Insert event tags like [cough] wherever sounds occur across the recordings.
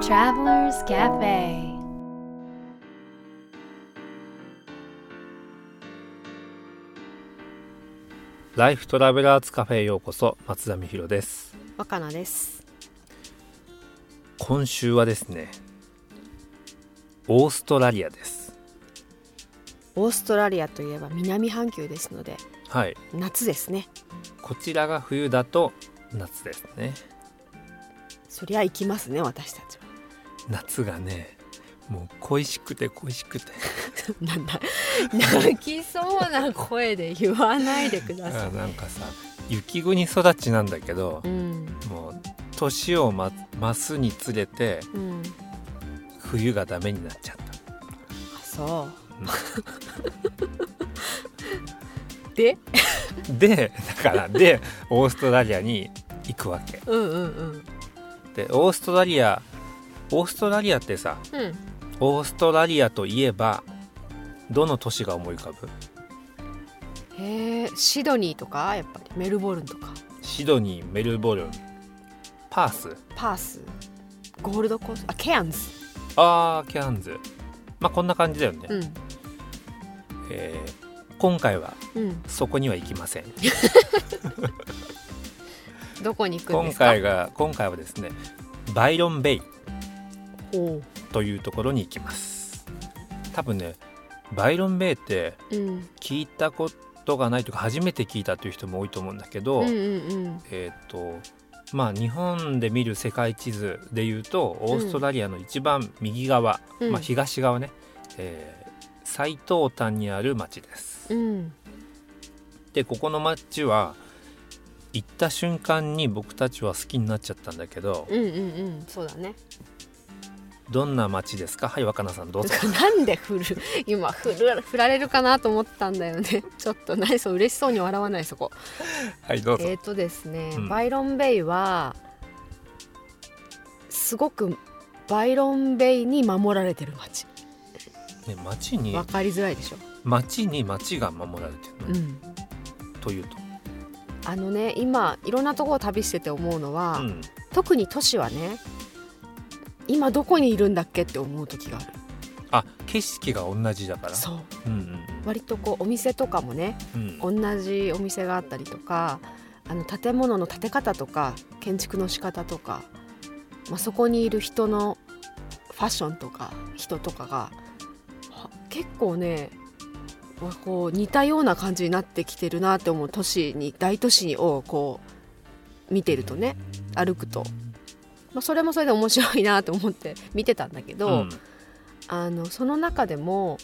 Travelers Cafe. ライフトラベラーズカフェへようこそ松田美弘です。若菜です。今週はですねオーストラリアです。オーストラリアといえば南半球ですのではい。夏ですね。こちらが冬だと夏ですね。そりゃ行きますね私たちは夏がねもう恋しくて恋しくて。なんだ泣きそうな声で言わないでくださあなんかさ雪国育ちなんだけどいうん。もう年をま増すにつれてうん。冬がダメになっちゃった。あそう。で？でだからでオーストラリアに行くわけ。うんうんうん。でオーストラリアオーストラリアってさうん。オーストラリアといえばどの都市が思い浮かぶ？へえシドニーとか？やっぱり。メルボルンとか。シドニーメルボルン。パース？パース。ゴールドコースト？あケアンズ。あーキャンズ。まあこんな感じだよね、うん。えー今回はうん。そこには行きません。[laughs] どこに行くん今ですか？回が今回はですねバイロンベイというところに行きます。多分ねバイロンベイってうん聞いたことがないとか初めて聞いたという人も多いと思うんだけど、うんうんうん。えっ、とまあ日本で見る世界地図でいうとオーストラリアの一番右側、うん。まあ、東側ね、えー最東端にある町です。うん。でここの町は行った瞬間に僕たちは好きになっちゃったんだけどうんうんうん。そうだねどんな町ですか？はい若菜さんどうぞ。[laughs] なんで振る？今振る振られるかなと思ったんだよね。[laughs] ちょっと何そう嬉しそうに笑わないそこ。はいどうぞ。えっ、とですね、うん。バイロンベイはすごくバイロンベイに守られてる町ね町にわかりづらいでしょ、町に町が守られてるの、うん、というと？あのね今いろんなところを旅してて思うのは、うん。特に都市はね今どこにいるんだっけって思う時がある。あ景色が同じだから。そう。うんうん割とこうお店とかもねうん。うん同じお店があったりとかあの建物の建て方とか建築の仕方とか、まあ、そこにいる人のファッションとか人とかがは結構ねわこう似たような感じになってきてるなって思う都市に大都市にをこう見てるとね歩くと、まあ、それもそれで面白いなと思って見てたんだけど、うん。あのその中でも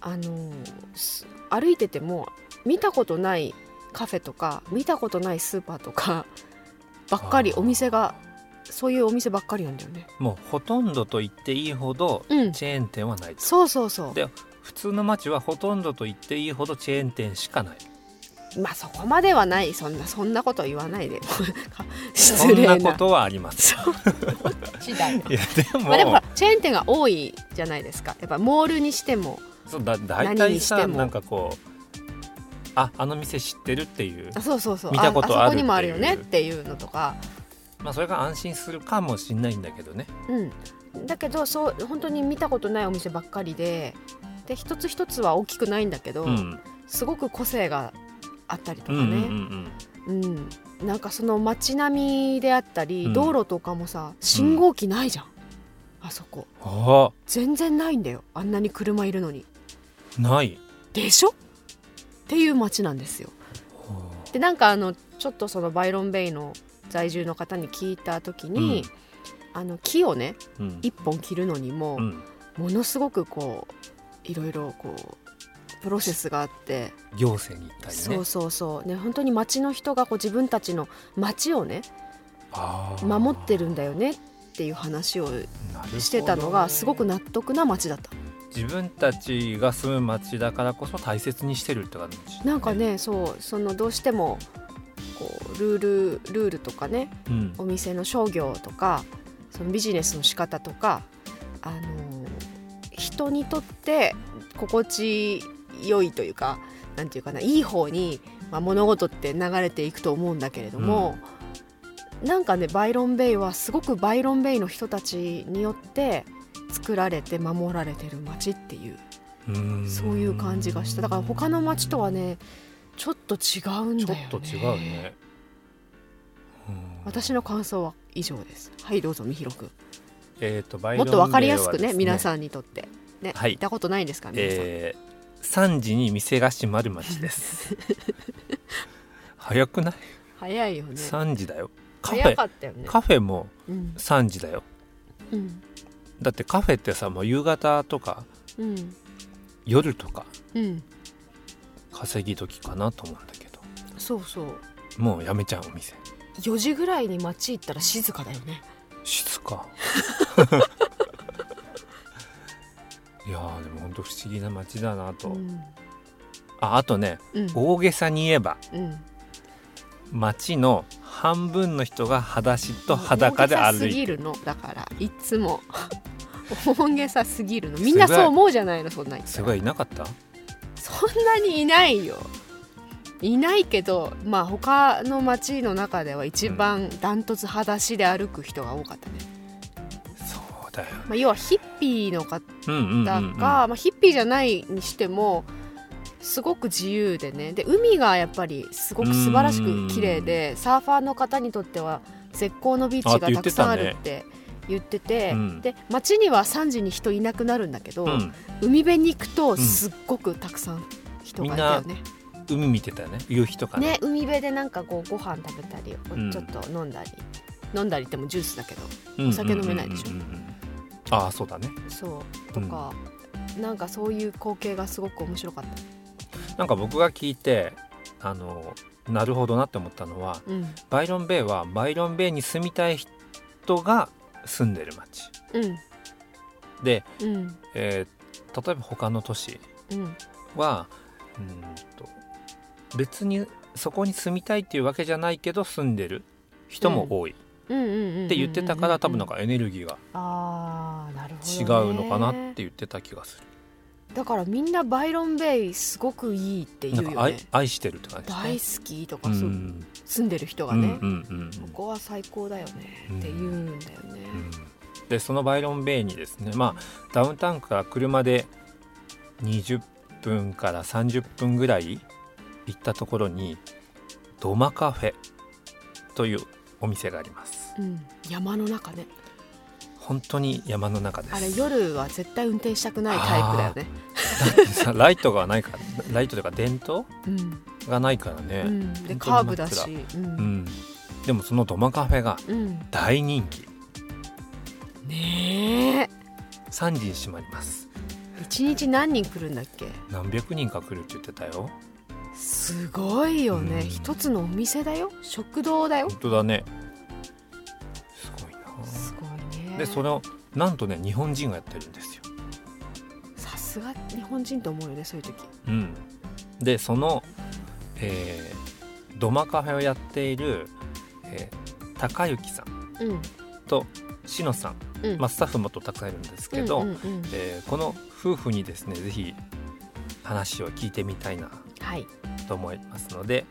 あのす歩いてても見たことないカフェとか見たことないスーパーとかばっかりお店がそういうお店ばっかりなんだよね。もうほとんどと言っていいほどうん、チェーン店はないと。そうそうそう。で普通の街はほとんどと言っていいほどチェーン店しかないまあそこまではない。そんなそんなこと言わないで。[laughs] そ失礼な。んなことはあります。[laughs] いやでも,、まあでもチェーン店が多いじゃないですか。やっぱモールにしても。そうだ大何体にしても。さなんかこうああの店知ってるっていう。あそうそうそう。見たことあるああそこにもあるよねっってていうのとか。まあそれが安心するかもしんないんだけどね。うん、だけどそう本当に見たことないお店ばっかりで。で一つ一つは大きくないんだけど、うん。すごく個性があったりとかうんうんうんね、うん。なんかその街並みであったり、うん。道路とかもさ信号機ないじゃん、あそこ。うんあ。全然ないんだよ。あんなに車いるのに。ない。でしょ？っていう街なんですよ。でなんかあのちょっとそのバイロンベイの在住の方に聞いた時に、あの木をねうん。一本切るのにも、うん。ものすごくこういろいろこうプロセスがあって、行政に行ったりね。そうそうそう。ね本当に町の人がこう自分たちの町をね守ってるんだよねっていう話をしてたのがすごく納得な町だった。自分たちが住む町だからこそ大切にしてるって感じ、なんか、ねそうそのどうしてもこうルールルールとかねうん。お店の商業とかそのビジネスの仕方とかあの人にとって心地良いというかなんていうかないい方に、まあ、物事って流れていくと思うんだけれども、なんかねバイロンベイはすごくバイロンベイの人たちによって作られて守られてる街っていうそういう感じがした。だから他の街とはねちょっと違うんちょだよね。っと違うね、うん。私の感想は以上です。はいどうぞみひろくん。えー、とバイもっと分かりやすくね皆さんにとって。ね、はい。行ったことないですか皆さん、えー、3時に店が閉まる街です。早くない？早いよね ?3 時だよ。カフ早ェね。カフェもうん。3時だよ。うん。だってカフェってさもう夕方とかうん。夜とかうん。稼ぎ時かなと思うんだけど。そうそう。もうやめちゃうお店。4時ぐらいに街行ったら静かだよね。静か [laughs] いやーでも本当不思議な街だなと、うん。ああとねうん。大げさに言えばうん。街の半分の人が裸足と裸で歩いてる。ぎるの。だからいつも。[laughs] 大げさすぎるの。みんなそう思うじゃないのそんなにすごいいなかった？そんなにいないよ。いないけどまあ他の街の中では一番ダントツ裸足で歩く人が多かったね、まあ、要はヒッピーの方が、ヒッピーじゃないにしてもすごく自由でね。で海がやっぱりすごく素晴らしく綺麗でサーファーの方にとっては絶好のビーチがたくさんあるって言っててうん。で街には3時に人いなくなるんだけど、うん、海辺に行くとすっごくたくさん人がいたよね。海見てたよね。夕日とかね。ね海辺でなんかこうご飯食べたり、うん。ちょっと飲んだり。飲んだりってもジュースだけどうんお酒飲めないでしょうんうんうんうんああそうだね。そう。とか、なんかそういう光景がすごく面白かった。なんか僕が聞いてあのなるほどなって思ったのはうん。バイロンベイはバイロンベイに住みたい人が住んでる街。うん。で、うん。えー例えば他の都市うん。はうんと別にそこに住みたいっていうわけじゃないけど住んでる人も多いうん。うんうんうんって言ってたから多分なんかエネルギーが違、うのかなって言ってた気がする、だからみんなバイロンベイすごくいいって言なんか愛うよね愛してるって感じ大好きとか、そううん住んでる人がね、うんうんうんここは最高だよねって言うんだよね、うんでそのバイロンベイにですねまあダウンタウンから車で20分から30分ぐらい行ったところにドマカフェというお店がありますうん。山の中ね。本当に山の中です。あれ夜は絶対運転したくないタイプだよね。だってさライトがないからライトというか電灯うん、がないからね、うん、でカーブだし。ううん。ん、でもそのドマカフェがうん。大人気。ねえ。3時に閉まります。一日何人来るんだっけ？何百人か来るって言ってたよ。すごいよね、うん。一つのお店だよ。食堂だよ。本当だねでそれをなんとね日本人がやってるんですよ、さすが日本人と思うよねそういう時。うん、でその、えードマカフェをやっている、えー高幸さんうん。としのさん、うん。まあ、スタッフもっとたくさんいるんですけど、うんうんうん。えーこの夫婦にですねぜひ話を聞いてみたいなはい。と思いますので、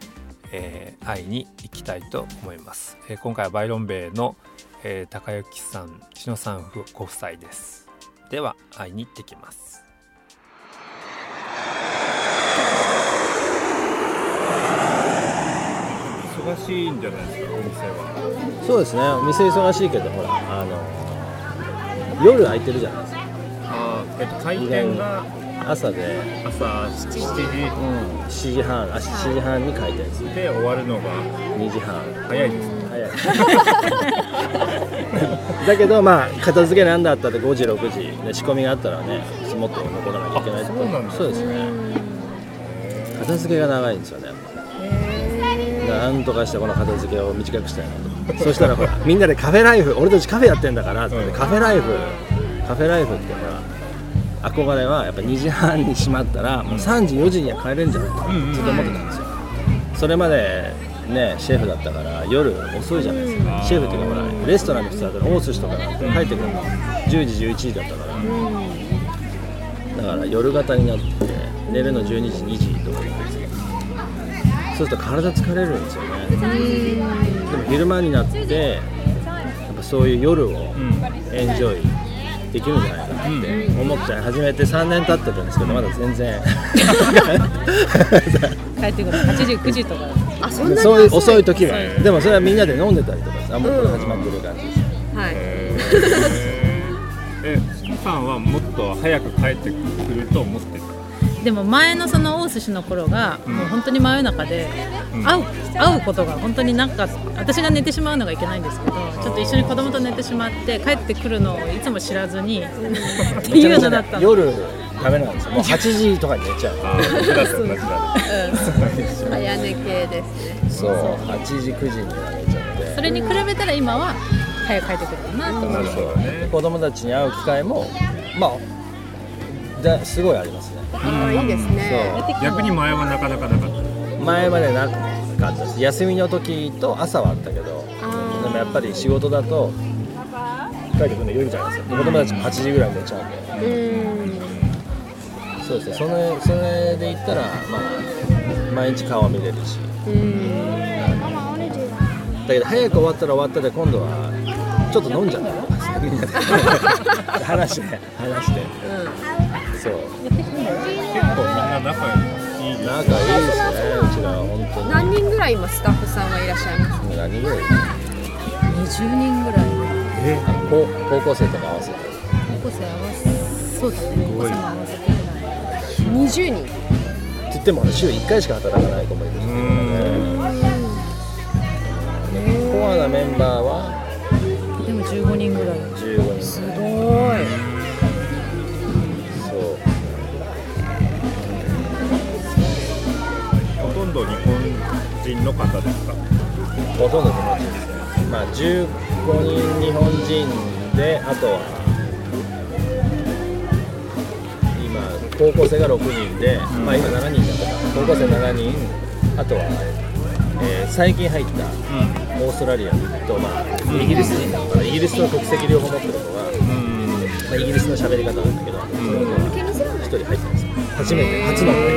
えー会いに行きたいと思います、えー今回はバイロンベイの、えー高幸さんしのさん夫ご夫妻です。では会いに行ってきます。忙しいんじゃないですかお店は。そうですね。お店忙しいけどほらあの夜空いてるじゃないですか。あー、えっと、開店が朝で、朝7時うん、7時半あ7時半に開店ですねで終わるのが2時半。早いです。ね早い [laughs] だけどまあ片付けなんだったって5時6時で仕込みがあったらねもっと残らなきゃいけないそうなんだそうですね。片付けが長いんですよねなんとかしてこの片付けを短くしたいなとそしたらほらみんなでカフェライフ俺たちカフェやってんだからって。うん。カフェライフカフェライフってほら憧れはやっぱ2時半に閉まったらもう3時4時には帰れるんじゃないかずっと思ってたんですよ。それまでねシェフだったから夜遅いじゃないですかシェフっていうかほらレストランの人だったら大寿司とか帰ってくるの10時11時だったから。だから夜型になって寝るの12時2時とかそうすると体疲れるんですよね。でも昼間になってやっぱそういう夜をエンジョイできるんじゃないかなって思っちゃい始めて3年経ってるんですけどまだ全然。[laughs] 帰ってくる。8時9時とかあそんなにそういう遅い時は。でもそれはみんなで飲んでたりとかさもうこれ始まってる感じですはいえスさんはもっと早く帰ってくると思ってたでも前のその大寿司の頃がもう本当に真夜中でうん。会う会うことが本当になんか私が寝てしまうのがいけないんですけどちょっと一緒に子供と寝てしまって帰ってくるのをいつも知らずにっていうのだったの。夜ダメなんですよ。もう8時とかに寝ちゃう。ああ僕だって同じだ早寝系ですね。そう8時9時には寝ちゃって。それに比べたら今は早く帰ってくるかなと思うなるほどね。子供たちに会う機会もまあだすごいありますね。ああいいですね。逆に前はなかなかなかった。前までなかったです。休みの時と朝はあったけどでもやっぱり仕事だと帰ってくるの夜じゃないですか。子供たちも8時ぐらいに寝ちゃうんで。うんそうですね。それそれで言ったらまあ毎日顔は見れるし。うん。だけど早く終わったら終わったで今度はちょっと飲んじゃったりとかしてみんなで話して。話して。そう。結構みんな仲いいです仲いいですね。うちらは本当に何人ぐらい今スタッフさんはいらっしゃいます？何人ぐらい？20人ぐらい？あの高高校生とか合わせて。高校生合わせ。そうだね。高校生も合わせ20人。って言っても週1回しか働かない子もいるしコアなメンバーはでも15人ぐらい。15人すごい。そう。ほとんど日本人の方ですか？ほとんど日本人ですね。まあ15人日本人であとは高校生が6人で、まあ今7人だったか高校生7人。あとは、えー最近入ったオーストラリアと、まあ、イギリス人なのかな。イギリスの国籍両方持ってる子が、まあ、イギリスの喋り方なんだけど、その子が1人入ってます。初めて。初の外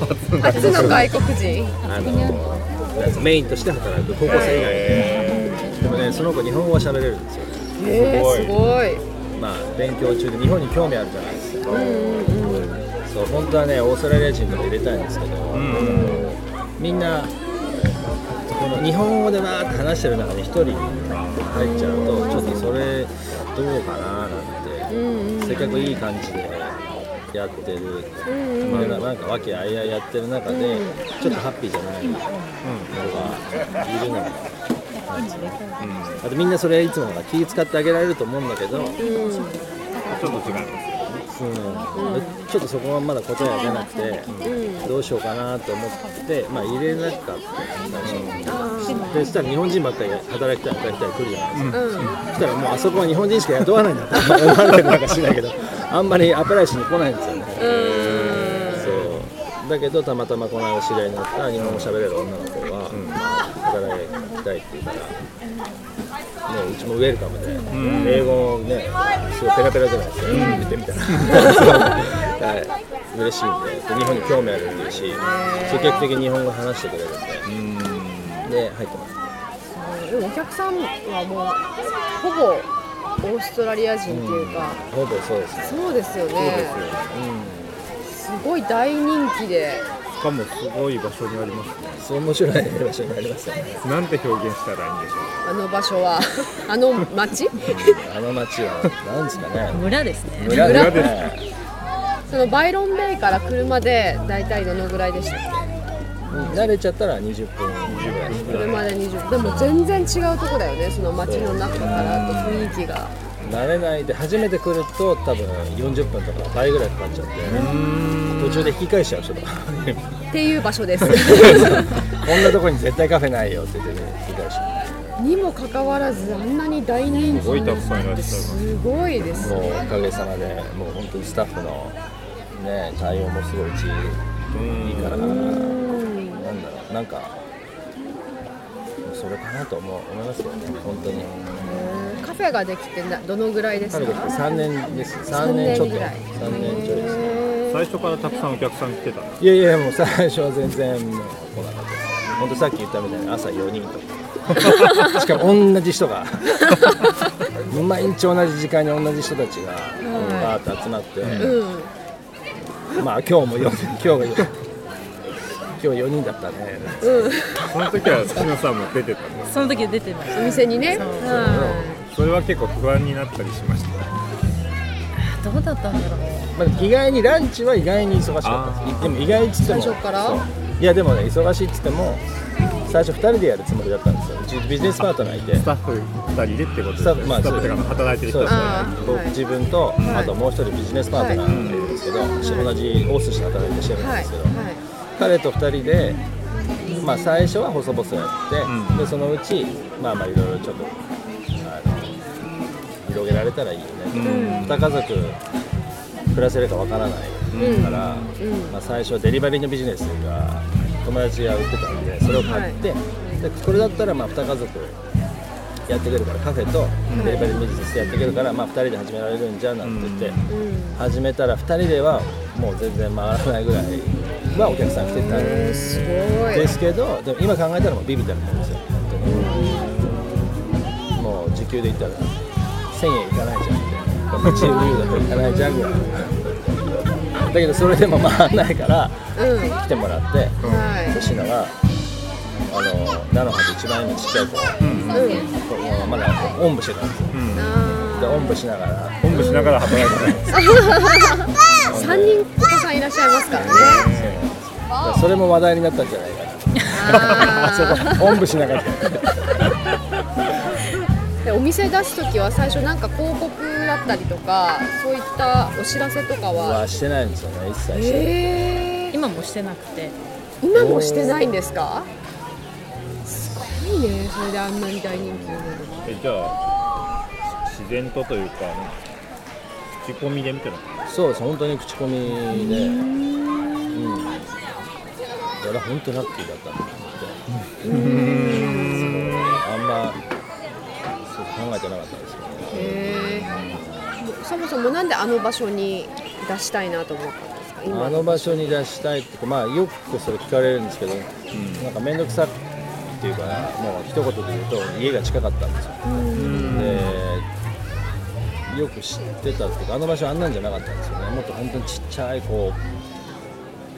国人。初の外国人。あのメインとして働く高校生以外で、でもねその子日本語は喋れるんですよ。えー、すごい。まあ勉強中で日本に興味あるじゃないですか、そう本当はねオーストラリア人とか入れたいんですけど、みんなこの日本語でわーって話してる中に1人入っちゃうとちょっとそれどうかななんて、せっかくいい感じでやってる、まあなんか和気あいあいやってる中で、ちょっとハッピーじゃないのがいるのも、あとみんなそれいつもが気使ってあげられると思うんだけど、ちょっと違いますうん。ちょっとそこはまだ答えが出なくて、どうしようかなと思って、まあ、入れなかった最初でそしたら日本人ばっかり働きたい働きたい来るじゃないですか、そしたらもうあそこは日本人しか雇わないんだって思われてるなん。かしないけどあんまりアプライしに来ないんですよね。そう。だけどたまたまこの間知り合いになった日本語喋れる女の子が、働きたいって言うから、ね、うちもウェルカムで、英語ねすごいペラペラじゃないですか、言ってみたら。[laughs] はい。嬉しいんでで日本に興味あるっていうし積極的に日本語話してくれるんで、で入ってます。でもお客さんはもうほぼオーストラリア人っていうか、ほぼそうですね。そうですよね。そうですよ、すごい大人気でしかもすごい場所にありますね。面白い場所になりますよね。なんて表現したらいいんでしょあの場所は [laughs] あの町？あの街はなんですかね。村ですね。村村です。ねそのバイロンベイから車で大体どのぐらいでしたっ慣れちゃったら20分。ぐらいですけ車で20でも全然違うとこだよね。その街の中からと雰囲気が。慣れないで初めて来ると多分40分とか倍ぐらいかかっちゃって。途中で引き返しちゃう人とかっていう場所です。こんなとこに絶対カフェないよって言ってね引き返しにもかかわらずあんなに大人気す。ごいたくさんいらっしゃいます。すごいです。うもうおかげさまでもう本当にスタッフのね対応もすごい一いいから。なんだろうなんかそれかなと思う思いますけどね本当に。カフェができてなどのぐらいですか？彼が3年です。3年ちょっと。ぐらい。3年ちょいですね。う最初からたくさんお客さん来てたいやいやもう最初は全然もう来なかったです本当さっき言ったみたいに朝4人とか。[laughs] しかも同じ人が。[laughs] 毎日同じ時間に同じ人たちがバーッと集まって、うん。まあ今日も4今日が今日4人だったね。その時は篠さんも出てたんですその時出てました。お店にね。そうはそれは結構不安になったりしました？どうだったんだろうまあ、意外にランチは意外に忙しかったです。でも意外っつっても最初から？いやでもね忙しいっつっても最初2人でやるつもりだったんですよ。うちビジネスパートナーいて。スタッフ2人でってことですスタッフまあスタッフっていうか働いてる人。そうですね。僕自分と、はい。あともう一人ビジネスパートナーがいるんですけど、同じ大寿司で働いてるシェフいはいなんですけど、彼と2人で、まあ、最初は細々やって、うん。でそのうちまあまあいろいろちょっと広げられたらいいよね、うん。2家族暮らせるかわからないうんから、うん。まあ、最初はデリバリーのビジネスが友達が売ってたんでそれを買って、でこれだったらまあ2家族やっていけるからカフェとデリバリーのビジネスやっていけるから、まあ、2人で始められるんじゃんなんて言って、うん。始めたら2人ではもう全然回らないぐらいはお客さん来てた。んえーですですけどでも今考えたらもうビビたるもんですよ。もう時給で言ったら1000円いかないじゃん。ってチームユーだといかないじゃん。ぐらいだけどそれでも回らないからうん。来てもらってはい。粗品があの菜の葉で一番今ちっちゃい子うん。まだおんぶしてたんですよ。うんであおんぶしながら本部しながら働いてたんですー三人お子さんいらっしゃいますからね。[laughs] それも話題になったんじゃないかなあそこおんぶしながら店出す時は最初なんか広告だったりとかそういったお知らせとかは？はしてないんですよね一切して。ないえー、今もしてなくて。今もしてないんですか？すごいねそれであんなに大人気になるえじゃあ自然とというか口コミでみたいなそうです本当に口コミで。うん。いやだ本当ラッキーだったなと思って。そう考えてなかったんですね。へえそもそもなんであの場所に出したいなと思ったんですか？今あの場所に出したいってまあよくそれ聞かれるんですけど、なんか面倒くさっていうかもう一言で言うと家が近かったんですよ。でよく知ってたっていうかあの場所あんなんじゃなかったんですよね。もっと本当にちっちゃいこう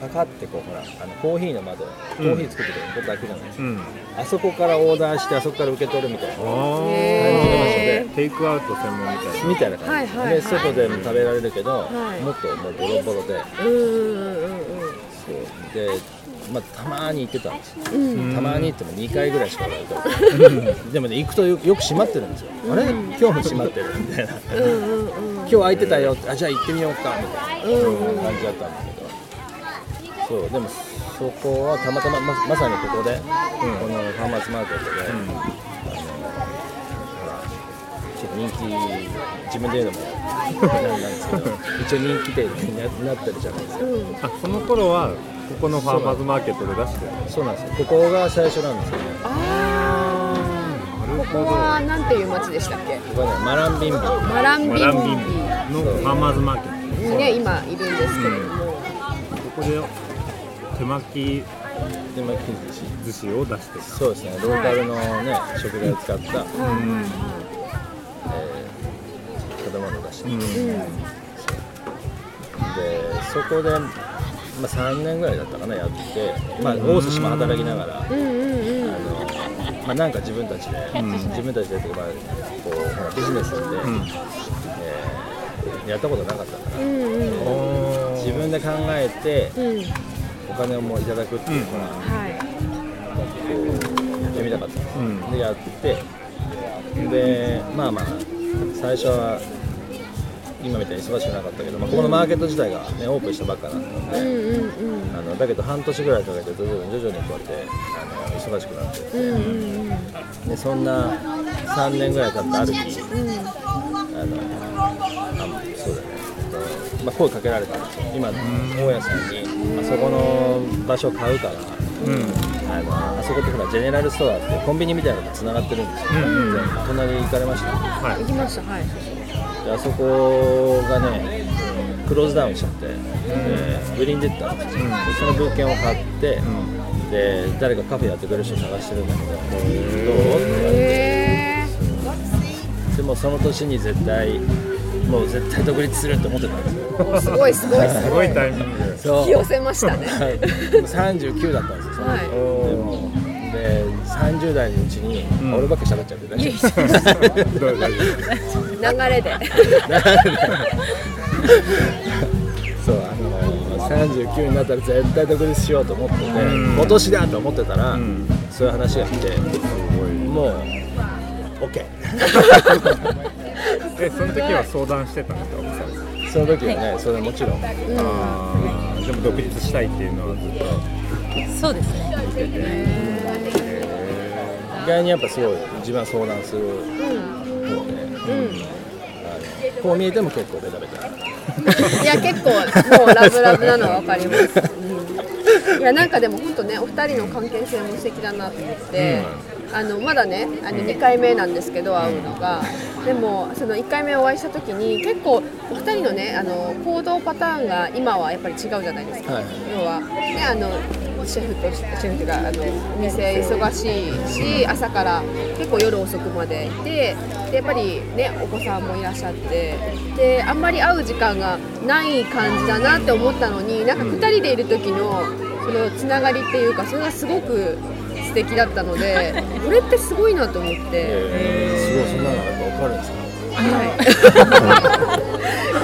パカってこうほらあのコーヒーの窓コーヒー作ってくれること開くじゃないですか、うん。あそこからオーダーしてあそこから受け取るみたいなあ感じの場所であテイクアウト専門みたいな。みたいな感じ、で外でも食べられるけど、はいもっともうボロボロで。うんうんうんそう。で、まあ、たまーに行ってたんですよ。たまに行っても2回ぐらいしかないと。でもね行くとよよく閉まってるんですよ、あれ？今日も閉まってるみたいな。うんうんうん。今日空いてたよあじゃあ行ってみようかみたいな、うんうん。感じだったんだけどそうでもそこはたまたまままさにここで、このファーマーズマーケットで、あのほらちょっと人気自分で言うのもなんですけど一応人気店にななってるじゃないですか。うん。あその頃はここのファーマーズマーケットで出してるそうなんですよ。ここが最初なんですよね。あー。ここはなんていう町でしたっけ？ここはねマランビンビ。ーマランビンビ。のファーマーズマーケット。にね今いるんですけれども、ここで手巻きでまあ寿司を出してるそうですねローカルのね食材を使った、はいはいえー食べ物を出して、うん。でそこで、まあ、3年ぐらいだったかなやって、まあ、大寿司も働きながら、うんうんうん。あのまあ、なんか自分たちで、自分たちでというか、まあ、こうほらビジネスで、うん。えーやったことなかったから、うんうん。自分で考えてうんお金をもういただくっていうのが、はい。こうやってみたかった。んです、うんでやってでまあまあ最初は今みたいに忙しくなかったけど、まあ、ここのマーケット自体が、ね、オープンしたばっかだったので、うんうんうん。あのだけど半年ぐらいかけて徐々に徐々にこうやってあの忙しくなって。って、うんうん。でそんな3年ぐらい経ったある日あのまあ、声かけられたんですよ。今大家さんにあそこの場所買うから、あのあそこってほらジェネラルストアってコンビニみたいなのとつながってるんですよ、うん。で隣行かれました？はい。行きましたはい。であそこがねクローズダウンしちゃって、で売りに出てたんですよ、でその物件を買って、で誰かカフェやってくれる人探してるんだけどどう？ってへでもその年に絶対もう絶対独立するって思ってたんですよ。ーすごいすごいすすごいタイミングそう。引き寄せましたねはい39だったんですよ、その時はい。でもで30代のうちに、ん俺ばっか喋っちゃってね。[laughs] 流れで。[laughs] そうあの39になったら絶対独立しようと思ってて、ん。今年だと思ってたら、ん。そういう話が来てもう OK 夫 [laughs] えその時は相談してたんですか？奥さんその時はね、それもちろん。あー。でも独立したいっていうのはずっと。そうですね。意外にやっぱすごい自分は相談する方で、あのこう見えても結構ベタベタ。[laughs] いや結構もうラブラブなのは分かります、うん、いやなんかでも本当ねお二人の関係性も素敵だなと思って、あのまだねあの2回目なんですけど会うのが、でもその1回目お会いした時に結構お二人のねあの行動パターンが今はやっぱり違うじゃないですか、はい。要は。ねあのシェフとシェフというかあのお店忙しいし朝から結構夜遅くまでいてでやっぱりねお子さんもいらっしゃってであんまり会う時間がない感じだなって思ったのになんか2人でいる時のそのつながりっていうかそれがすごく素敵だったので [laughs] これってすごいなと思って。すごいそんなのやっぱ分かるんですか？は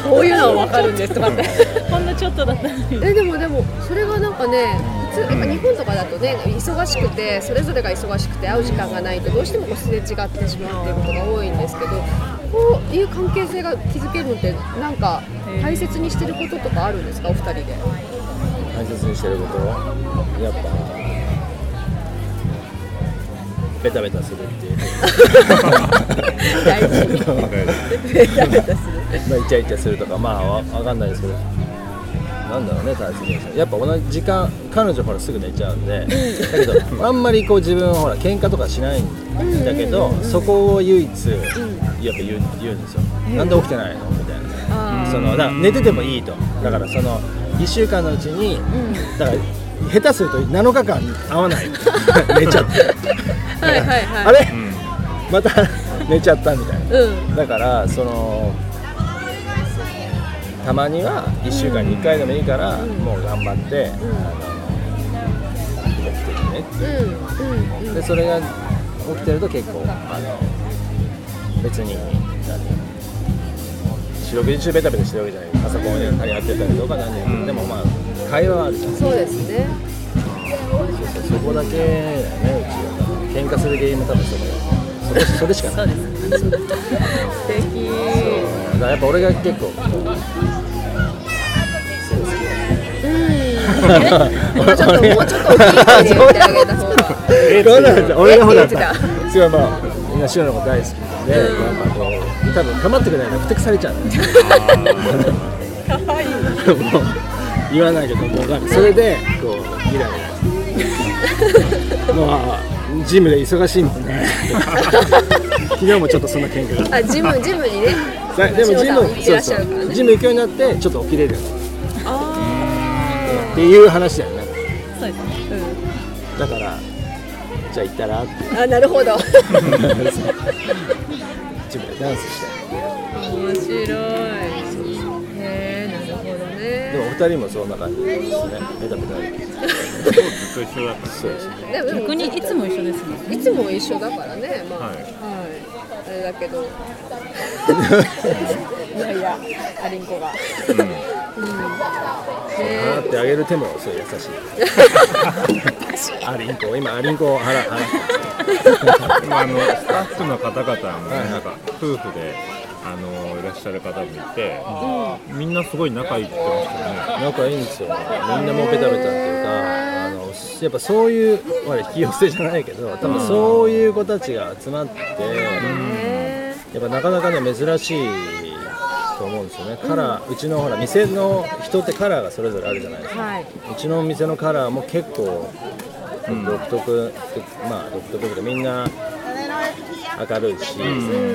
い、こういうのは分かるんです。とかって。ほんのちょっとだったえでもでもそれがなんかね普通やっぱ日本とかだとね忙しくてそれぞれが忙しくて会う時間がないとどうしてもこうすれ違ってしまうっていうことが多いんですけどこういう関係性が築けるのってなんか大切にしてることとかあるんですか？お二人で。大切にしてることやっぱベタベタするっていう。大事。にベタベタするまあイチャイチャするとかまあわわかんないですけど。なんだろうね大切にやっぱ同じ時間彼女ほらすぐ寝ちゃうんで。だけどあんまりこう自分はほら喧嘩とかしないんだけどそこを唯一やっぱ言う言うんですよ。なんで起きてないの？みたいな。あそのだから寝ててもいいと。だからその1週間のうちにだから下手すると7日間会わない。[laughs] 寝ちゃって。ーはいはいはい。あれ？うん。また [laughs] 寝ちゃったみたいな。うん。だからそのたまには1週間に1回でもいいから、もう頑張って、あの起きてるね。うんうんうん。でそれが起きてると結構あの別に何四六時中ベタベタしてるわけじゃない。パソコンで張り合ってたりとか何でも、でもまあ会話はあるじゃん。そうですね。そうそうそこだけだよねうちは喧嘩する原因も多分そこそれそれしかない。素敵。だからやっぱ俺が結構こうちょっともうちょっと大きい声で言ってあげた方が俺の方だっえって言たってすごいまあみんなシロのこと大好きで、やっぱこう多分構ってくれないとふてくされちゃういいもう言わないけどもうなんかそれでこうイライラもうジムで忙しいもんね。[laughs] 昨日もちょっとそんな喧嘩が。あジムジムにね。だでもジムシロさん行ってらっしそうそう。ジム行くようになってちょっと起きれる。よあっていう話だよね。そうです。ねーだからじゃあ行ったらって。うんあなるほど。[laughs] ジムでダンスして。面白い二人もそんな感じですねベタベタずっと一緒だったそうですでもでも逆にいつも一緒ですもん。ねいつも一緒だからねまあははいい、あれだけどいやいやアリンコがうん。うん。払ねってあげる手もそう優しいアリンコ今アリンコを払払ってでもあのスタッフの方々もなん。か夫婦であのいらっしゃる方もいて、みんなすごい仲いいって言ってましたよね。仲いいんですよ。みんなもうベタベタっていうかあのやっぱそういう引き寄せじゃないけど多分そういう子たちが集まってねやっぱなかなかね珍しいと思うんですよね。カラーうちのほら店の人ってカラーがそれぞれあるじゃないですか。はい。うちの店のカラーも結構独特、まあ独特というかみんな明るいし、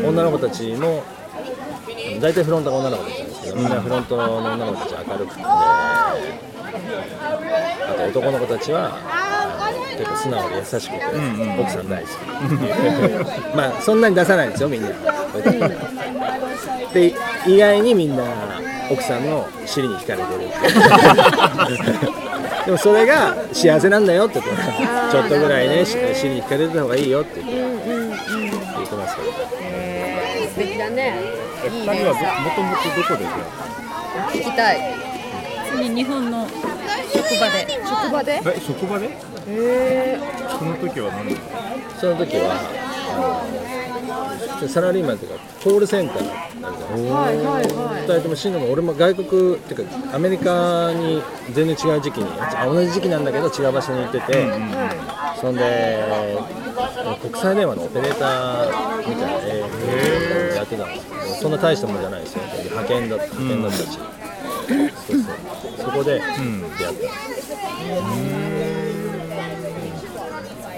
女の子たちも大体フロントが女の子たちなんですけど、みん。なフロントの女の子たち明るくてあと男の子たちは結構素直で優しくて、奥さん大好き。[laughs] まあそんなに出さないんですよみんな。[laughs] で意外にみんな奥さんの尻に惹かれてるって [laughs] でもそれが幸せなんだよって言ってちょっとぐらいねし尻に惹かれてた方がいいよって言って。言ってますけど人はどもともとどこで出会っ聞きたい。次日本の職場で。職場で？たえ職場で？へその時は何で？その時はサラリーマンというかコールセンターになるじゃないですかーはいはい。2は人ともシノも俺も外国っていうかアメリカに全然違う時期にあ同じ時期なんだけど違う場所に行ってて、いはそんで国際電話のオペレーターみたいな営業をやってたんですけどそんな大したもんじゃないですよ。派遣だ派遣だったし、そうそう。そこで出会ったん。です、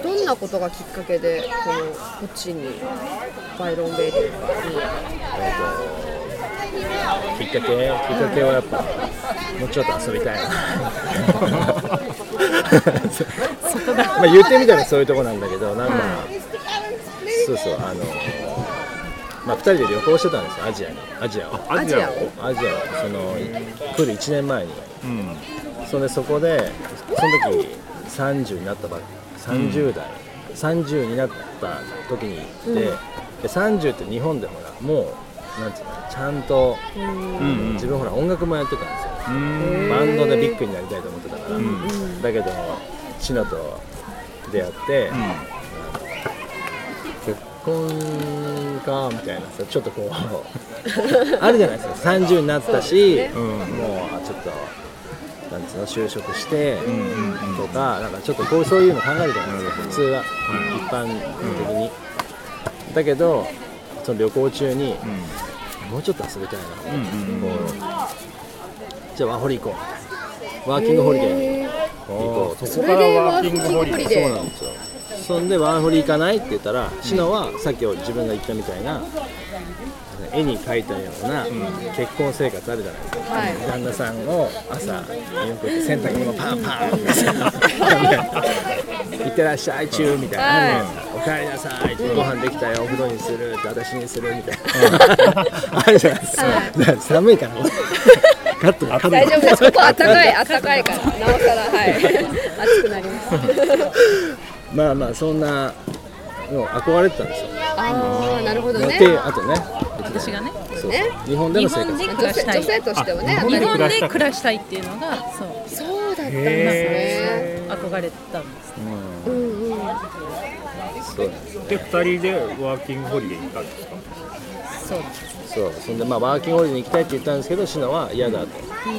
いどんなことがきっかけでこのこっちにバイロンベイというかにきっかけきっかけはやっぱもうちょっと遊びたいな。[laughs] まあ言ってみたらそういうとこなんだけどなんか、そうそうあのまあ2人で旅行してたんですよアジアに。アジアを。アジアを？アジアをその来る1年前に。うん。それでそこでその時30になったばっ30代、30になった時に行って、で30って日本でほらもうなんていうのちゃんとうん。自分ほら音楽もやってたんですよ。うん。バンドでビッグになりたいと思ってたから、ん。だけどシノと出会って、結婚かみたいなさちょっとこうあるじゃないですか30になったし、もうちょっとなんつうの就職してとかなんかちょっとこうそういうの考えるじゃないですか普通は、一般的に、だけどその旅行中に、もうちょっと遊びたいな、うんうんこうじゃあワーホリ行こうワーキングホリデー行こうそこからワーキングホリデーそうなんですよそんでワーホリ行かないって言ったらシノはさっき自分が言ったみたいな絵に描いたような結婚生活あるじゃないですか、はい。旦那さんを朝よく洗濯物パンパンってさ行ってらっしゃいチューみたいな、はい。お帰りなさい。ご飯できたよ。お風呂にする。って私にするみたいな、あるじゃないですか,、だから寒いから。カットカット大丈夫ですここあったかいあったかいから。なおさらはい。[laughs] 暑くなりますまあまあそんなの憧れてたんですよ。ああなるほどね。であとね。私がね。そう日本での生活日本で暮女性らしたい。女性としてはねあ日本で暮らしたいっていうのがそう。そうだったんですね。へ憧れたんですうんうんうんそうで二人でワーキングホリデーに行ったんですか？そうですそう。そんでまあワーキングホリデーに行きたいって言ったんですけどシノは嫌だと。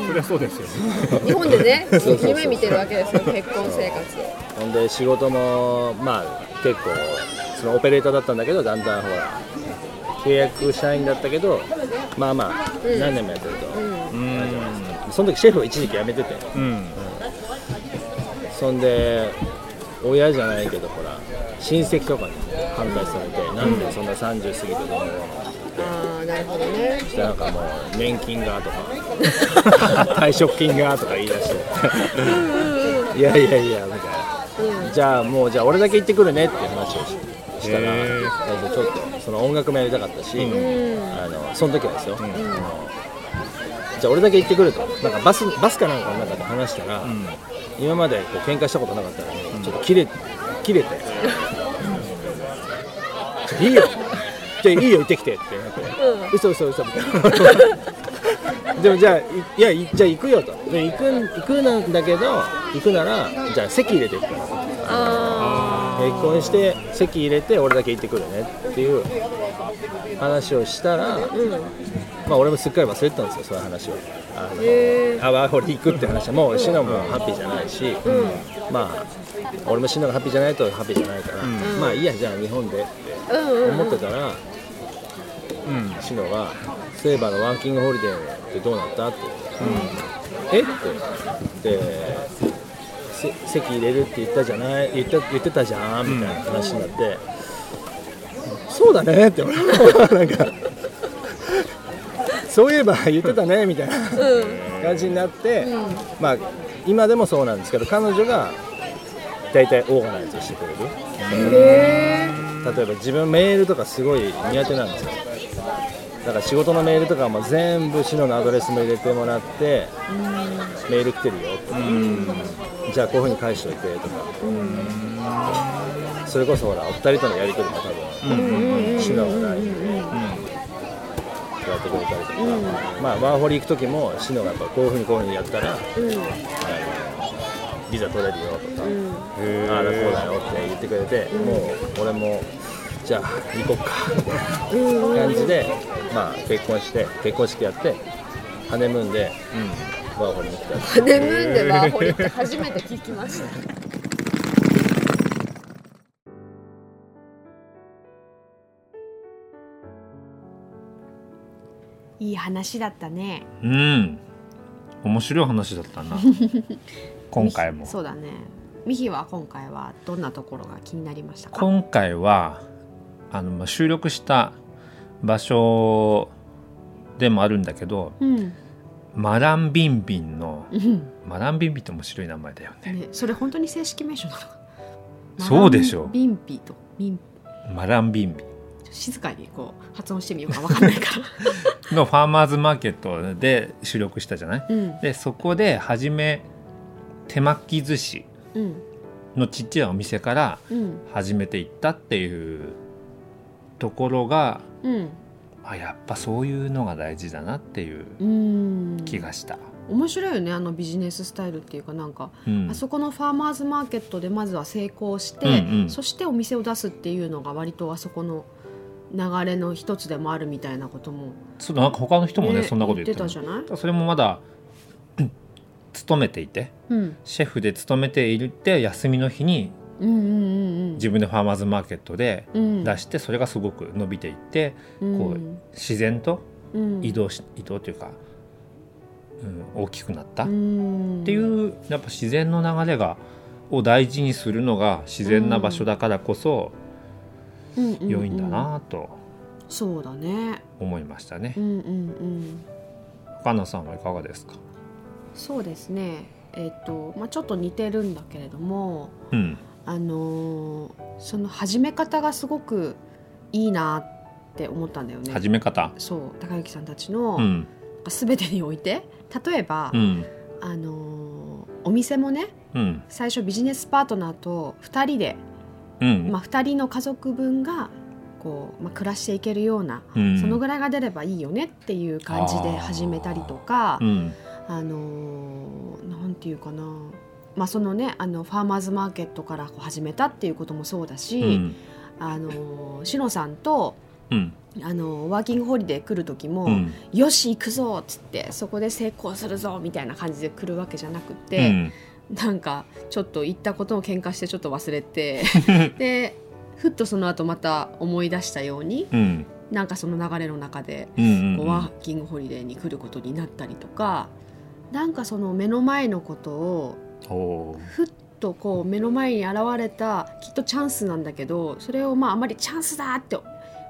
そりゃそうですよね。[laughs] 日本でね夢見てるわけですよ結婚生活。をほんで仕事もまあ結構そのオペレーターだったんだけどだんだんほら契約社員だったけどまあまあ何年もやってると、うん。その時シェフを一時期辞めてて。うん。そんで親じゃないけどほら親戚とかに反対されて、なんでそんな30過ぎてどうのこうのああなるほどね。なんかもう年金がとか。[laughs] 退職金がとか言い出して。いやいやいやみたいな、じゃあもうじゃあ俺だけ行ってくるねって話をししたら、ちょっとその音楽もやりたかったし、あのその時はですよ、あのじゃあ俺だけ行ってくると。なんかバスバスかなんかの中で話したら、今までこう喧嘩したことなかったのに、ちょっと切れ切れて、いいよじゃあいいよ行ってきてってなって、嘘嘘嘘。みたいなでもじゃあいいやいじゃあ行くよと。で行くん行くなんだけど行くならじゃあ席入れてく。からあ結婚して籍入れて俺だけ行ってくるねっていう話をしたら、まあ俺もすっかり忘れてたんですよそういう話を。あのへあワーホリ行くって話は。もうシノもハッピーじゃないし、まあ俺もシノがハッピーじゃないとハッピーじゃないから、まあいいやじゃあ日本で思ってあうんうん思ってたら、シノが「セイバーのワーキングホリデーってどうなった?」って言って「え？っ?」て。でせ席入れるって言ったじゃない？言った言ってたじゃん？みたいな話になって、そうだねって俺もなんかそういえば言ってたねみたいな感じになって、まあ今でもそうなんですけど彼女が大体オーガナイズしてくれる。へ例えば自分メールとかすごい苦手なんですよ。だから仕事のメールとかも全部シノのアドレスも入れてもらってメール来てるよとかじゃあこういうふうに返しといてとか。それこそほらお二人とのやり取りも多分シノがないやってくれたりとか、まあワーホリ行く時もシノがやっぱこういうふうにこういうふうにやったら、あのビザ取れるよとか、ああだこうだよって言ってくれて、もう俺もじゃあ行こっかみたいな感じで、まあ、結婚して結婚式やってハネムーンで、ワーホリに来た。ハネムーンでワーホリって初めて聞きました。いい話だったね。うん。面白い話だったな [laughs] 今回も。そうだね。ミヒは今回はどんなところが気になりましたか？今回はあの、まあ、収録した場所でもあるんだけどうん、マランビンビンのうん。マランビンビンって面白い名前だよね。ね、それ本当に正式名称なの？そうでしょ。うビンピとビン。マランビンビン。静かにこう発音してみようかわかんないから。[laughs] のファーマーズマーケットで収録したじゃない？うん。でそこで初め手巻き寿司うん。のちっちゃいお店からうん。始めていったっていうところがうん。あやっぱそういうのが大事だなっていううん。気がした、面白いよねあのビジネススタイルっていうかなんか、うん。あそこのファーマーズマーケットでまずは成功して、うんうん。そしてお店を出すっていうのが割とあそこの流れの一つでもあるみたいなことも、そうなんか他の人もねねそんなこと言ってるたじゃない、それもまだうん勤めていてうん、シェフで勤めているって休みの日に自分でファーマーズマーケットでうん。出してそれがすごく伸びていってうん。こう自然とうん。移動し移動というか、うん、大きくなったっうん。ていうやっぱ自然の流れがを大事にするのが自然な場所だからこそ良いんだなとそうだね。思いましたね。う。んうんうん。カナさんはいかがですか、そうですね。えっ、と、まあ、ちょっと似てるんだけれどもうん。あのーその始め方がすごくいいなって思ったんだよね。始め方、そう高之さんたちの、うん。全てにおいて。例えば、うん。あのーお店もねうん。最初ビジネスパートナーと2人で、うん。まあ、2人の家族分がこう、まあ、暮らしていけるような、うん。そのぐらいが出ればいいよねっていう感じで始めたりとかうんあのーなんていうかな、まあそのね、あのファーマーズマーケットからこう始めたっていうこともそうだし、うん。あのーしのさんと、うん。あのーワーキングホリデー来る時も、うん。よし行くぞっつってそこで成功するぞみたいな感じで来るわけじゃなくうて、ん。なんかちょっと言ったことを喧嘩してちょっと忘れて [laughs] でふっとその後また思い出したようにうん。なんかその流れの中で、うん。こうワーキングホリデーに来ることになったりとかなんかその目の前のことをふっとこう目の前に現れたきっとチャンスなんだけどそれをまああまりチャンスだって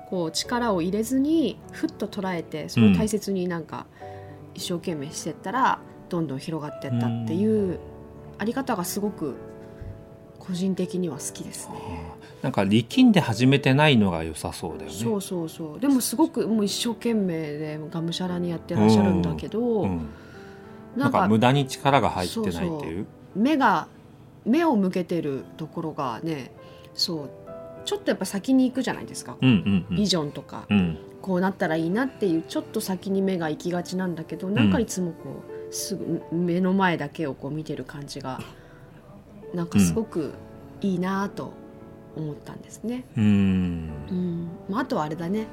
こう力を入れずにふっと捉えてそれを大切になんか一生懸命してったらどんどん広がってったっていうあり方がすごく個人的には好きですね。なんか力んで始めてないのが良さそうだよね。そうそうそう。でもすごくもう一生懸命でがむしゃらにやってらっしゃるんだけど、うん、なかなんんか無駄に力が入ってないっていう？目が目を向けてるところがねそう。ちょっとやっぱ先に行くじゃないですか、うんうんうん。ビジョンとか、うん。こうなったらいいなっていうちょっと先に目が行きがちなんだけどなんかいつもこうすぐ目の前だけをこう見てる感じがなんかすごくいいなと思ったんですね。うーん。うん。まあ、あとはあれだね。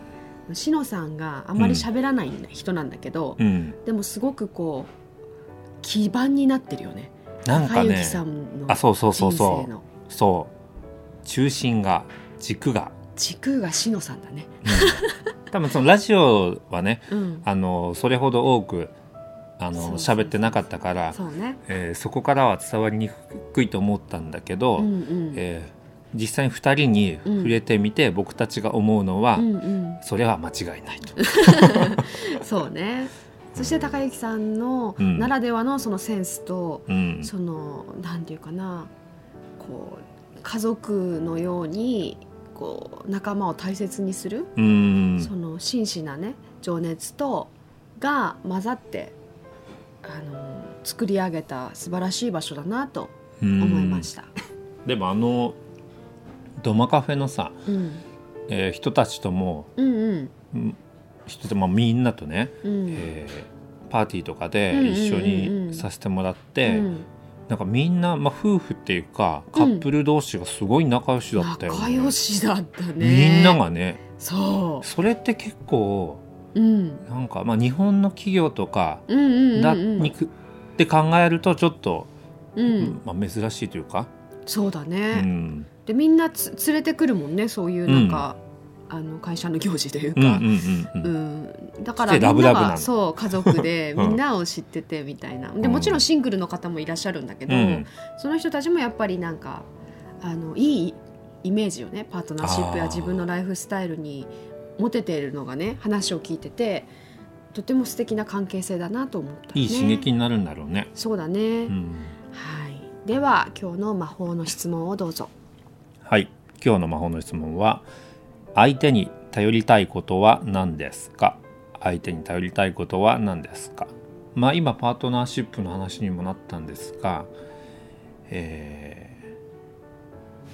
しのさんがあんまり喋らない人なんだけど、うん。でもすごくこう基盤になってるよね。なんかね。高之さんのあそうそうそう人そうそう。中心が軸が、軸がしのさんだね。うん。多分そのラジオはねうん、あのそれほど多くあの喋ってなかったからね。えーそこからは伝わりにくいと思ったんだけど、うんうん。えー実際に2人に触れてみて、僕たちが思うのは、うんうん、それは間違いないと。[laughs] そうね。そして高之さんのうん。ならではのそのセンスと、うん。そのなんていうかなこう家族のようにこう仲間を大切にする、うん。その真摯なね情熱とが混ざってあの作り上げた素晴らしい場所だなと思いました。でもあのドマカフェのさ、うん、えー人たちともうん。うんうん人ともみんなとね、うん。えーパーティーとかでうんうんうんうん。一緒にさせてもらって、うん。なんかみんな、まあ、夫婦っていうかカップル同士がすごい仲良しだったよね、仲良しだったね。みんながね。そそれって結構う、うん、なんか、まあ、日本の企業とかうんうんうんうん。だにくって考えるとちょっと、うん、まあ、珍しいというか、そうだうね。ん、でみんなつ連れてくるもんねそういうなんか、あの会社の行事というか。だからでみんながそう家族でうん。みんなを知っててみたいな、でうん。もちろんシングルの方もいらっしゃるんだけど、うん。その人たちもやっぱりなんかあのいいイメージをね。パートナーシップや自分のライフスタイルに持てているのがね話を聞いててとても素敵な関係性だなと思った、ね、いい刺激になるんだろうね。そうだね、うん。はい、では今日の魔法の質問をどうぞ。はい。今日の魔法の質問は相手に頼りたいことは何ですか？相手に頼りたいことは何ですか？まあ今パートナーシップの話にもなったんですがえ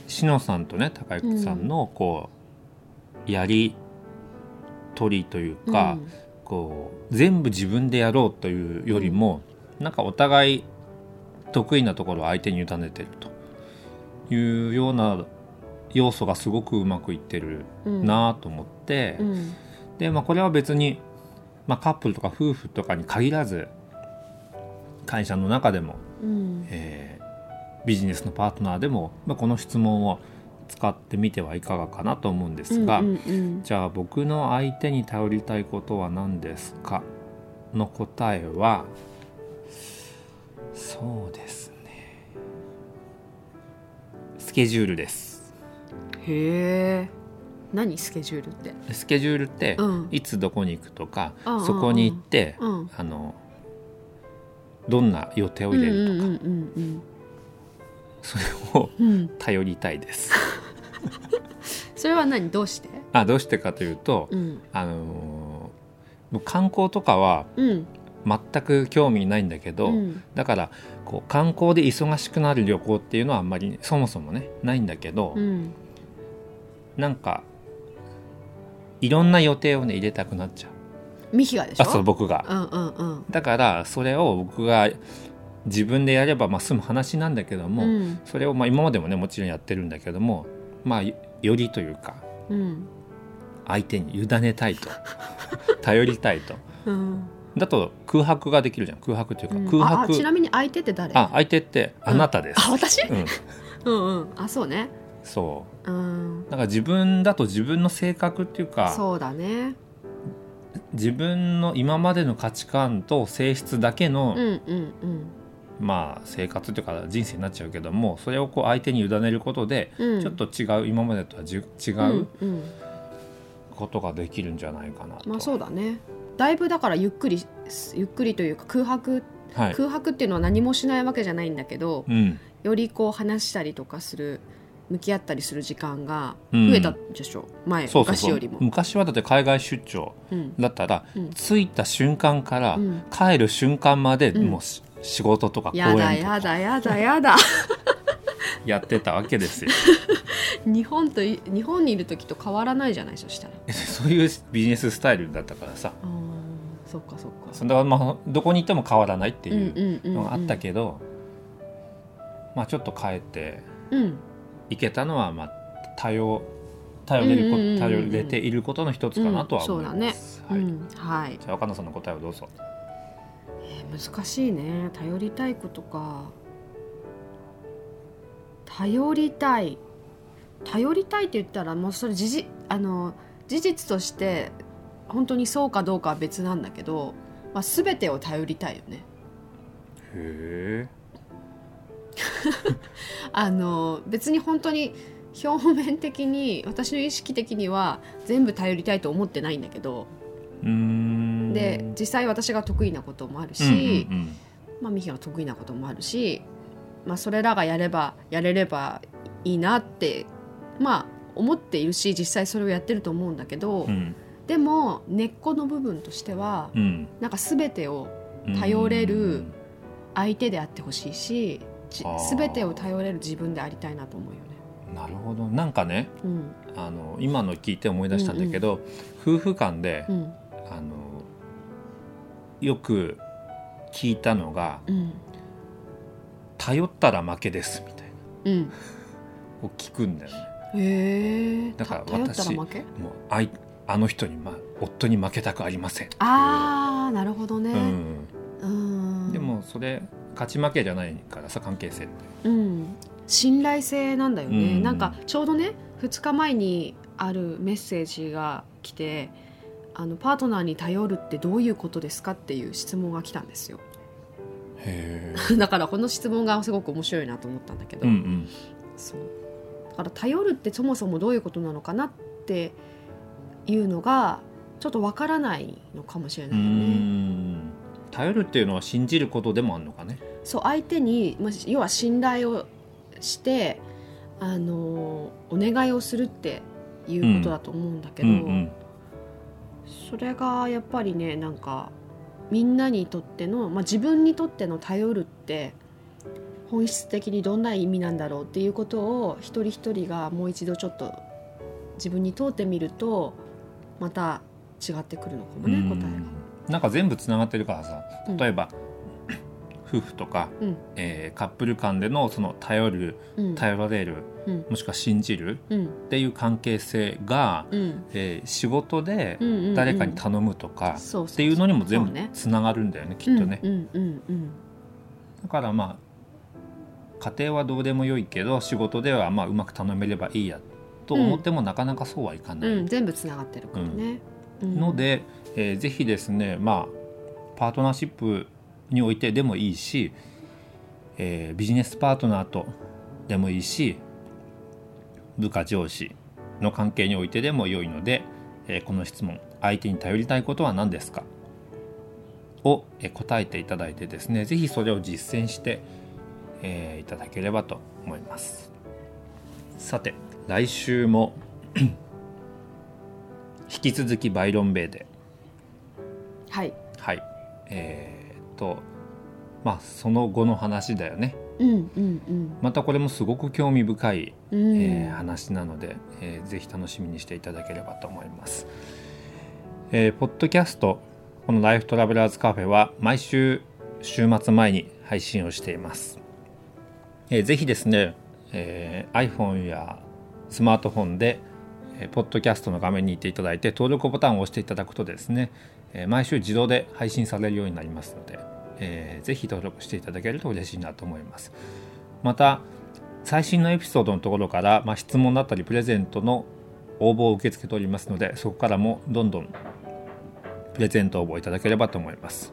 ー、しのさんとね高之さんのこう、やり取りというか、うん。こう全部自分でやろうというよりも、なんかお互い得意なところを相手に委ねてるというような要素がすごくうまくいってるうん。なと思って、うん。でまあこれは別に、まあ、カップルとか夫婦とかに限らず会社の中でも、うん。えービジネスのパートナーでも、まあ、この質問を使ってみてはいかがかなと思うんですが、うんうんじゃあ僕の相手に頼りたいことは何ですか？の答えはそうですね。スケジュールです。うんへえ何？スケジュールって？スケジュールって、うん。いつどこに行くとか、うんそこに行って、うん。あのどんな予定を入れるとか、それを頼りたいです。[laughs] それは何？どうして？あどうしてかというと、うん。あの観光とかはうん。全く興味ないんだけど、うん。だからこう観光で忙しくなる旅行っていうのはあんまりそもそもねないんだけど、うんなんかいろんな予定をね入れたくなっちゃう。ミヒがでしょ？あそう僕が。うんうんうん。だからそれを僕が自分でやればまあ済む話なんだけども、うん。それをまあ今までもねもちろんやってるんだけどもまあよよりというかうん。相手に委ねたいと。[laughs] 頼りたいと。うん。だと空白ができるじゃん。空白というか、うん。空白。ちなみに相手って誰？あ相手ってあなたです、あ私？うん、うんうん。あそうねそう。うん。だから自分だと自分の性格っていうかそうだね。自分の今までの価値観と性質だけの、うんうんうん。まあ生活というか人生になっちゃうけどもそれをこう相手に委ねることで、うん。ちょっと違う今までとはじゅ違うんううん。ことができるんじゃないかなと、まあそうだね。だいぶだからゆっくりゆっくりというか空白はい、空白っていうのは何もしないわけじゃないんだけどうん、よりこう話したりとかする向き合ったりする時間がうん。増えたでしょ、前そうそうそう。昔よりも。昔はだって海外出張うん。だったら、うん。着いた瞬間からうん。帰る瞬間まで、うん。もうし仕事とか講やだ演とか。やだやだやだ。[laughs] やってたわけですよ。[laughs] 日本とい日本にいる時と変わらないじゃない？そしたら。そういうビジネススタイルだったからさ。そっかそっか。それはまあどこに行っても変わらないっていうのがあったけど、まあちょっと変えてうんいけたのはまあ頼頼れるこ頼れていることの一つかなとは思います、はい、うんはい、じゃあ若菜さんの答えをどうぞ。えー難しいね。頼りたいことか。頼りたい。頼りたいって言ったらもうそれ事実あの事実として本当にそうかどうかは別なんだけど、まあ、全てを頼りたいよね。へえ [laughs] あの別に本当に表面的に私の意識的には全部頼りたいと思ってないんだけどで実際私が得意なこともあるうんし、うんうん。まあ、ミヒが得意なこともあるしまあ、それらがやればやれればいいなってまあ思っているし実際それをやってると思うんだけど、うん。でも根っこの部分としてはうん。なんか全てを頼れる相手であってほしいしじあー全てを頼れる自分でありたいなと思うよね。なるほど。なんかねうん。あの今の聞いて思い出したんだけど、夫婦間で、うん。あのよく聞いたのがうん「頼ったら負けです」みたいな。うん。を聞くんだよね。へえ。だから頼った私ら負け？もうあいあの人に、ま、夫に負けたくありません。ああなるほどね。うん、うん。でもそれ勝ち負けじゃないからさ関係性って。うん、信頼性なんだよね、うん。なんかちょうどね2日前にあるメッセージが来てあのパートナーに頼るってどういうことですかっていう質問が来たんですよ。へ [laughs] だからこの質問がすごく面白いなと思ったんだけど、うんうん。そう。だから頼るってそもそもどういうことなのかなっていうのがちょっとわからないのかもしれうないよね。ん頼るっていうのは信じることでもあるのかね？そう相手にまあ要は信頼をしてあのお願いをするっていうことだと思うんだけど、うんうんそれがやっぱりねなんかみんなにとっての、まあ、自分にとっての頼るって本質的にどんな意味なんだろうっていうことを一人一人がもう一度ちょっと自分に問うてみるとまた違ってくるのかもねうん答えが。なんか全部つながってるからさうん。例えば、[coughs] 夫婦とか、うん。えーカップル間でのその頼るうん。頼られるうん。もしくは信じるうん。っていう関係性が、うん。えー仕事でうんうんうん。誰かに頼むとかっていうのにも全部つながるんだよねきっとね。うんうんうんうん。だからまあ家庭はどうでもよいけど仕事ではまあうまく頼めればいいやと思ってもなかなかそうはいかない。うん、全部つながってるからね。うん。の、で、えーぜひですねまあパートナーシップにおいてでもいいし、えービジネスパートナーとでもいいし部下上司の関係においてでも良いので、えーこの質問相手に頼りたいことは何ですか？を、え答えていただいてですねぜひそれを実践して、えーいただければと思います。さて来週も [clears throat] 引き続きバイロンベイではい。はい。えーっとまあその後の話だよね。うんうんうん。またこれもすごく興味深い、うん。えー話なので、えーぜひ楽しみにしていただければと思います、えーポッドキャストこのライフトラベラーズカフェは毎週週末前に配信をしています、えーぜひですね、えー iPhone やスマートフォンで、えーポッドキャストの画面に行っていただいて登録ボタンを押していただくとですね、え毎週自動で配信されるようになりますので、えーぜひ登録していただけると嬉しいなと思います。また最新のエピソードのところから、まあ、質問だったりプレゼントの応募を受け付けておりますのでそこからもどんどんプレゼント応募いただければと思います、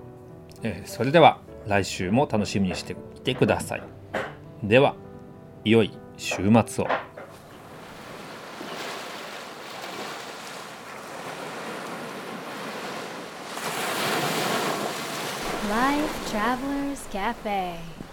えーそれでは来週も楽しみにしていてください。では良い週末を。Travelers Cafe